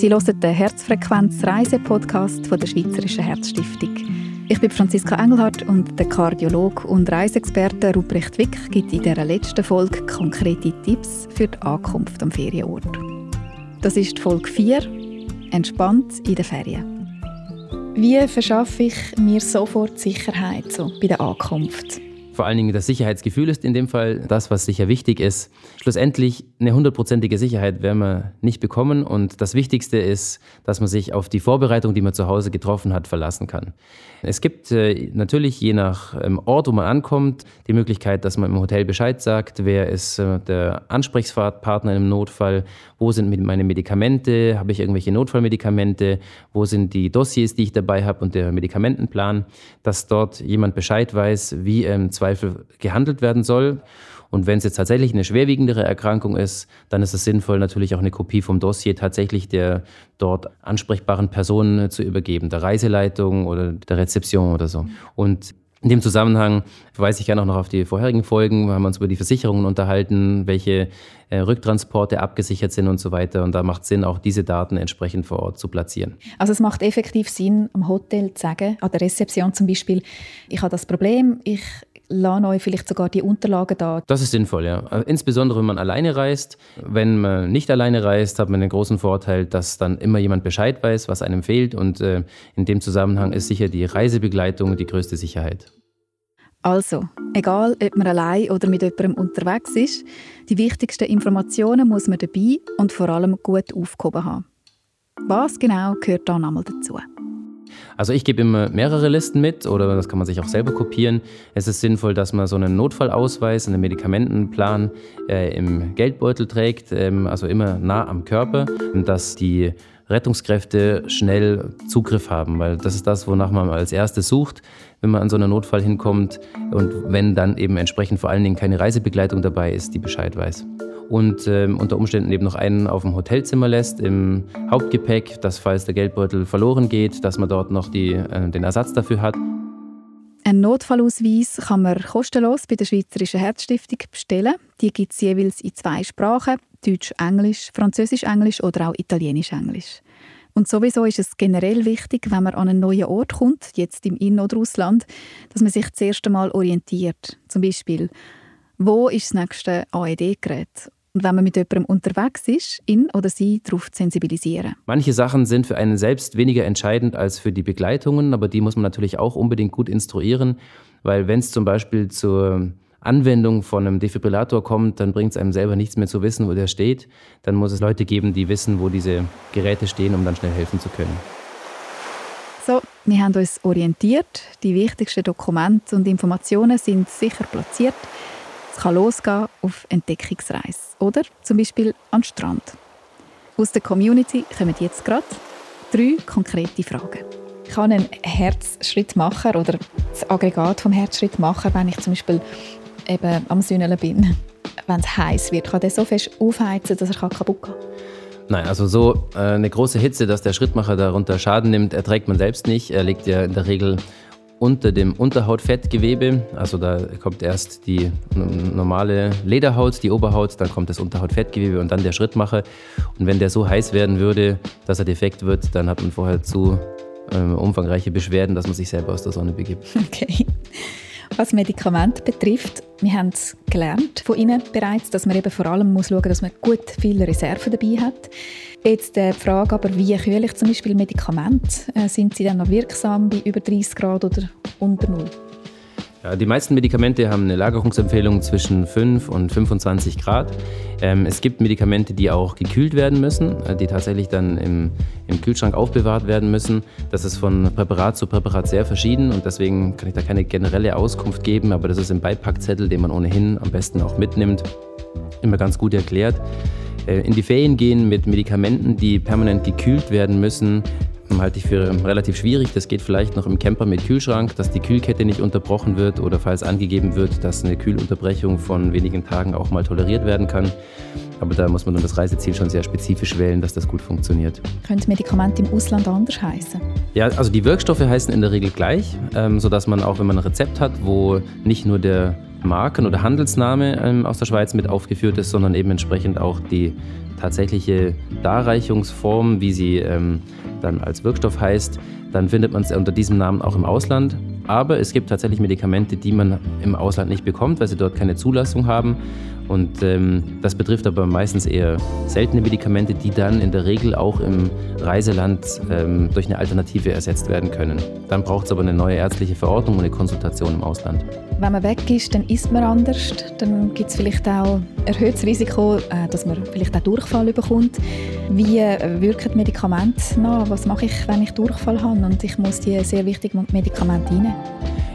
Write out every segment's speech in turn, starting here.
Sie hören den Herzfrequenz-Reise-Podcast der Schweizerischen Herzstiftung. Ich bin Franziska Engelhardt und der Kardiolog und Reiseexperte Ruprecht Wick gibt in dieser letzten Folge konkrete Tipps für die Ankunft am Ferienort. Das ist Folge 4, entspannt in den Ferien. Wie verschaffe ich mir sofort Sicherheit so bei der Ankunft? Vor allen Dingen das Sicherheitsgefühl ist in dem Fall das, was sicher wichtig ist. Schlussendlich eine hundertprozentige Sicherheit werden wir nicht bekommen und das Wichtigste ist, dass man sich auf die Vorbereitung, die man zu Hause getroffen hat, verlassen kann. Es gibt äh, natürlich je nach ähm, Ort, wo man ankommt, die Möglichkeit, dass man im Hotel Bescheid sagt, wer ist äh, der Ansprechpartner im Notfall, wo sind meine Medikamente, habe ich irgendwelche Notfallmedikamente, wo sind die Dossiers, die ich dabei habe und der Medikamentenplan, dass dort jemand Bescheid weiß, wie im Zweifel gehandelt werden soll. Und wenn es jetzt tatsächlich eine schwerwiegendere Erkrankung ist, dann ist es sinnvoll, natürlich auch eine Kopie vom Dossier tatsächlich der dort ansprechbaren Personen zu übergeben, der Reiseleitung oder der Rezeption oder so. Und in dem Zusammenhang verweise ich gerne auch noch auf die vorherigen Folgen. Wir haben uns über die Versicherungen unterhalten, welche äh, Rücktransporte abgesichert sind und so weiter. Und da macht es Sinn, auch diese Daten entsprechend vor Ort zu platzieren. Also es macht effektiv Sinn, am Hotel zu sagen, an der Rezeption zum Beispiel, ich habe das Problem, ich lasse euch vielleicht sogar die Unterlagen da. Das ist sinnvoll, ja. Insbesondere, wenn man alleine reist. Wenn man nicht alleine reist, hat man den großen Vorteil, dass dann immer jemand Bescheid weiß, was einem fehlt. Und äh, in dem Zusammenhang ist sicher die Reisebegleitung die größte Sicherheit. Also, egal ob man allein oder mit jemandem unterwegs ist, die wichtigsten Informationen muss man dabei und vor allem gut aufgehoben haben. Was genau gehört da nochmal dazu? Also ich gebe immer mehrere Listen mit oder das kann man sich auch selber kopieren. Es ist sinnvoll, dass man so einen Notfallausweis, einen Medikamentenplan äh, im Geldbeutel trägt, ähm, also immer nah am Körper, dass die Rettungskräfte schnell Zugriff haben, weil das ist das, wonach man als erstes sucht, wenn man an so einen Notfall hinkommt und wenn dann eben entsprechend vor allen Dingen keine Reisebegleitung dabei ist, die Bescheid weiß und ähm, unter Umständen eben noch einen auf dem Hotelzimmer lässt im Hauptgepäck, dass falls der Geldbeutel verloren geht, dass man dort noch die, äh, den Ersatz dafür hat. Ein Notfallausweis kann man kostenlos bei der Schweizerischen Herzstiftung bestellen. Die gibt es jeweils in zwei Sprachen, Deutsch-Englisch, Französisch-Englisch oder auch Italienisch-Englisch. Und sowieso ist es generell wichtig, wenn man an einen neuen Ort kommt, jetzt im In- oder Ausland, dass man sich zuerst einmal orientiert. Zum Beispiel, wo ist das nächste AED-Gerät und wenn man mit jemandem unterwegs ist, ihn oder sie darauf zu sensibilisieren. Manche Sachen sind für einen selbst weniger entscheidend als für die Begleitungen, aber die muss man natürlich auch unbedingt gut instruieren, weil wenn es zum Beispiel zur Anwendung von einem Defibrillator kommt, dann bringt es einem selber nichts mehr zu wissen, wo der steht. Dann muss es Leute geben, die wissen, wo diese Geräte stehen, um dann schnell helfen zu können. So, wir haben uns orientiert. Die wichtigsten Dokumente und Informationen sind sicher platziert. Es kann losgehen auf Entdeckungsreise oder zum Beispiel den Strand. Aus der Community kommen jetzt gerade drei konkrete Fragen. Kann einen Herzschrittmacher oder das Aggregat vom Herzschrittmacher, wenn ich zum Beispiel eben am Sünneln bin, wenn es heiß wird, kann der so fest aufheizen, dass er kaputt gehen kann? Nein, also so äh, eine große Hitze, dass der Schrittmacher darunter Schaden nimmt, erträgt man selbst nicht. Er liegt ja in der Regel unter dem Unterhautfettgewebe. Also da kommt erst die normale Lederhaut, die Oberhaut, dann kommt das Unterhautfettgewebe und dann der Schrittmacher. Und wenn der so heiß werden würde, dass er defekt wird, dann hat man vorher zu äh, umfangreiche Beschwerden, dass man sich selber aus der Sonne begibt. Okay. Was Medikamente betrifft, wir haben es gelernt von Ihnen bereits, dass man eben vor allem muss schauen, dass man gut viele Reserven dabei hat. Jetzt äh, die Frage aber, wie kühle ich zum Beispiel Medikamente? Äh, sind sie dann noch wirksam bei über 30 Grad oder unter Null? Ja, die meisten Medikamente haben eine Lagerungsempfehlung zwischen 5 und 25 Grad. Ähm, es gibt Medikamente, die auch gekühlt werden müssen, äh, die tatsächlich dann im, im, Kühlschrank aufbewahrt werden müssen. Das ist von Präparat zu Präparat sehr verschieden und deswegen kann ich da keine generelle Auskunft geben, aber das ist im Beipackzettel, den man ohnehin am besten auch mitnimmt, immer ganz gut erklärt. Äh, in die Ferien gehen mit Medikamenten, die permanent gekühlt werden müssen, halte ich für relativ schwierig. Das geht vielleicht noch im Camper mit Kühlschrank, dass die Kühlkette nicht unterbrochen wird oder falls angegeben wird, dass eine Kühlunterbrechung von wenigen Tagen auch mal toleriert werden kann. Aber da muss man dann das Reiseziel schon sehr spezifisch wählen, dass das gut funktioniert. Können Medikamente im Ausland anders heißen? Ja, also die Wirkstoffe heißen in der Regel gleich, ähm, sodass man auch, wenn man ein Rezept hat, wo nicht nur der Marken- oder Handelsname ähm, aus der Schweiz mit aufgeführt ist, sondern eben entsprechend auch die tatsächliche Darreichungsform, wie sie ähm, dann als Wirkstoff heißt, dann findet man es unter diesem Namen auch im Ausland. Aber es gibt tatsächlich Medikamente, die man im Ausland nicht bekommt, weil sie dort keine Zulassung haben. Und ähm, das betrifft aber meistens eher seltene Medikamente, die dann in der Regel auch im Reiseland ähm, durch eine Alternative ersetzt werden können. Dann braucht es aber eine neue ärztliche Verordnung und eine Konsultation im Ausland. Wenn man weg ist, dann isst man anders. Dann gibt es vielleicht auch erhöhtes Risiko, äh, dass man vielleicht auch Durchfall bekommt. Wie äh, wirken Medikamente nach? Was mache ich, wenn ich Durchfall habe und ich muss die sehr wichtigen Medikamente reinnehmen?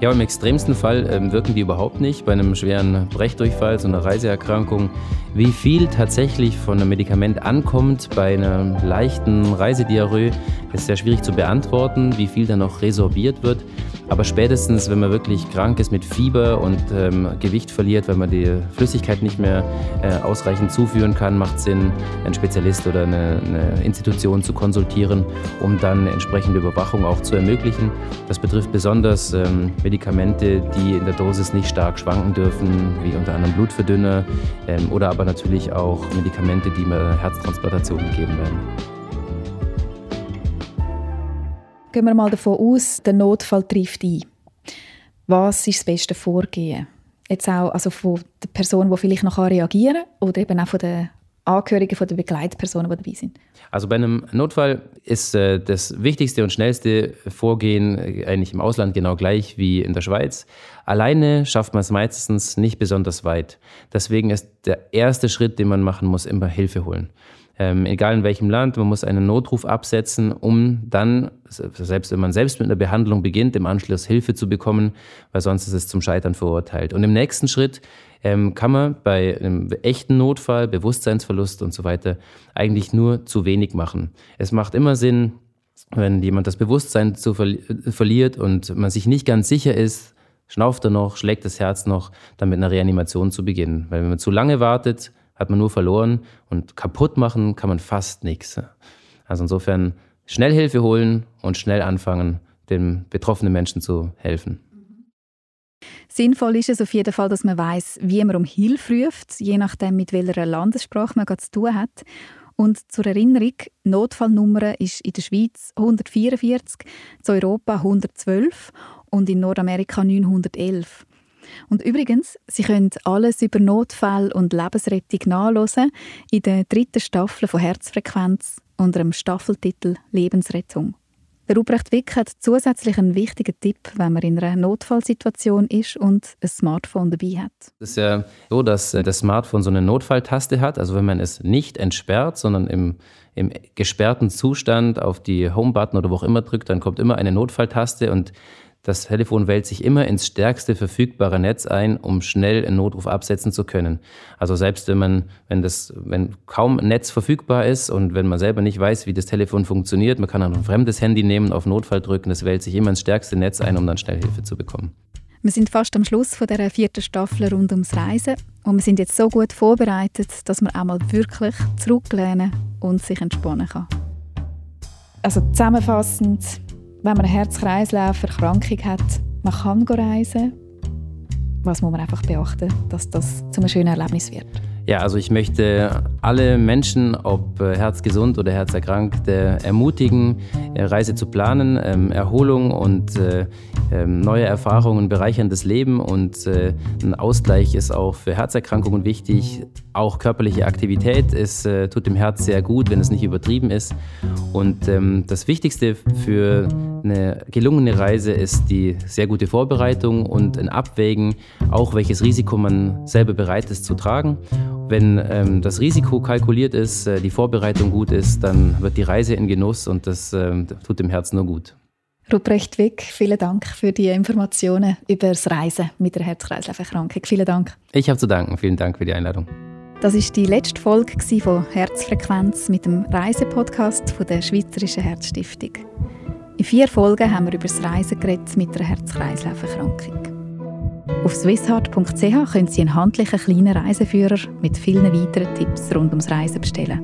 Ja, im extremsten Fall ähm, wirken die überhaupt nicht. Bei einem schweren Brechdurchfall, so einer Reiseerkrankung, wie viel tatsächlich von einem Medikament ankommt bei einer leichten Reisediarrhoe, ist sehr schwierig zu beantworten, wie viel dann noch resorbiert wird. Aber spätestens, wenn man wirklich krank ist mit Fieber und ähm, Gewicht verliert, weil man die Flüssigkeit nicht mehr äh, ausreichend zuführen kann, macht es Sinn, einen Spezialist oder eine, eine, Institution zu konsultieren, um dann entsprechende Überwachung auch zu ermöglichen. Das betrifft besonders ähm, Medikamente, die in der Dosis nicht stark schwanken dürfen, wie unter anderem Blutverdünner ähm, oder aber natürlich auch Medikamente, die bei Herztransplantationen gegeben werden. Gehen wir mal davon aus, der Notfall trifft ein. Was ist das beste Vorgehen? Jetzt auch also von der Person, die vielleicht noch reagieren kann oder eben auch von den Angehörigen, von den Begleitpersonen, die dabei sind? Also bei einem Notfall ist äh, das wichtigste und schnellste Vorgehen äh, eigentlich im Ausland genau gleich wie in der Schweiz. Alleine schafft man es meistens nicht besonders weit. Deswegen ist der erste Schritt, den man machen muss, immer Hilfe holen ähm, egal in welchem Land, man muss einen Notruf absetzen, um dann, selbst wenn man selbst mit einer Behandlung beginnt, im Anschluss Hilfe zu bekommen, weil sonst ist es zum Scheitern verurteilt. Und im nächsten Schritt ähm, kann man bei einem echten Notfall, Bewusstseinsverlust und so weiter eigentlich nur zu wenig machen. Es macht immer Sinn, wenn jemand das Bewusstsein zu ver verliert und man sich nicht ganz sicher ist, schnauft er noch, schlägt das Herz noch, dann mit einer Reanimation zu beginnen. Weil wenn man zu lange wartet, hat man nur verloren und kaputt machen kann man fast nichts. Also insofern schnell Hilfe holen und schnell anfangen, dem betroffenen Menschen zu helfen. Sinnvoll ist es auf jeden Fall, dass man weiß, wie man um Hilfe ruft, je nachdem, mit welcher Landessprache man zu tun hat. Und zur Erinnerung, Notfallnummer ist in der Schweiz 144, zu Europa 112 und in Nordamerika 911. Und übrigens, Sie können alles über Notfall und Lebensrettung nachlesen in der dritten Staffel von Herzfrequenz unter dem Staffeltitel Lebensrettung. Der Ruprecht Wick hat zusätzlich einen wichtigen Tipp, wenn man in einer Notfallsituation ist und ein Smartphone dabei hat. Es ist ja so, dass äh, das Smartphone so eine Notfalltaste hat. Also wenn man es nicht entsperrt, sondern im, im gesperrten Zustand auf die Home-Button oder wo auch immer drückt, dann kommt immer eine Notfalltaste und das Telefon wählt sich immer ins stärkste verfügbare Netz ein, um schnell einen Notruf absetzen zu können. Also selbst wenn man, wenn das, wenn kaum Netz verfügbar ist und wenn man selber nicht weiß, wie das Telefon funktioniert, man kann auch ein fremdes Handy nehmen, auf Notfall drücken, das wählt sich immer ins stärkste Netz ein, um dann schnell Hilfe zu bekommen. Wir sind fast am Schluss von der vierten Staffel rund ums Reisen und wir sind jetzt so gut vorbereitet, dass man auch mal wirklich zurücklehnen und sich entspannen kann. Also zusammenfassend, wenn man eine Herz-Kreislauf-Erkrankung hat, man kann reisen. Was muss man einfach beachten, dass das zu einem schönen Erlebnis wird? Ja, also ich möchte alle Menschen, ob äh, herzgesund oder herzerkrankt, ermutigen, äh, Reise zu planen. Ähm, Erholung und äh, ähm, neue Erfahrungen bereichern das Leben und ein Ausgleich ist auch für Herzerkrankungen wichtig. Auch körperliche Aktivität ist, tut dem Herz sehr gut, wenn es nicht übertrieben ist. Und ähm, das Wichtigste für eine gelungene Reise ist die sehr gute Vorbereitung und ein Abwägen, auch welches Risiko man selber bereit ist zu tragen. Wenn ähm, das Risiko kalkuliert ist, äh, die Vorbereitung gut ist, dann wird die Reise in Genuss und das äh, tut dem Herzen nur gut. Ruprecht Wick, vielen Dank für die Informationen über das Reisen mit der Herz-Kreislauf-Erkrankung. Vielen Dank. Ich habe zu danken. Vielen Dank für die Einladung. Das ist die letzte Folge von Herzfrequenz mit dem Reisepodcast der Schweizerischen Herzstiftung. In vier Folgen haben wir über das Reisen geredet mit einer Herz-Kreislauf-Erkrankung. Auf swissheart.ch können Sie einen handlichen kleinen Reiseführer mit vielen weiteren Tipps rund ums Reisen bestellen.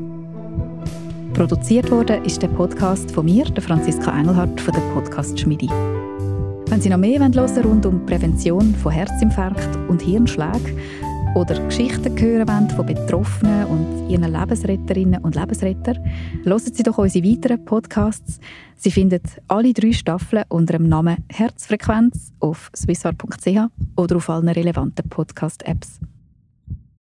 Produziert wurde ist der Podcast von mir, der Franziska Engelhardt von der Podcast Schmidi. Wenn Sie noch mehr hören wollen rund um Prävention von Herzinfarkt und Hirnschlägen oder Geschichten hören wollen von Betroffenen und ihren Lebensretterinnen und Lebensrettern, hören Sie doch unsere weiteren Podcasts. Sie finden alle drei Staffeln unter dem Namen Herzfrequenz auf swissart.ch oder auf allen relevanten Podcast-Apps.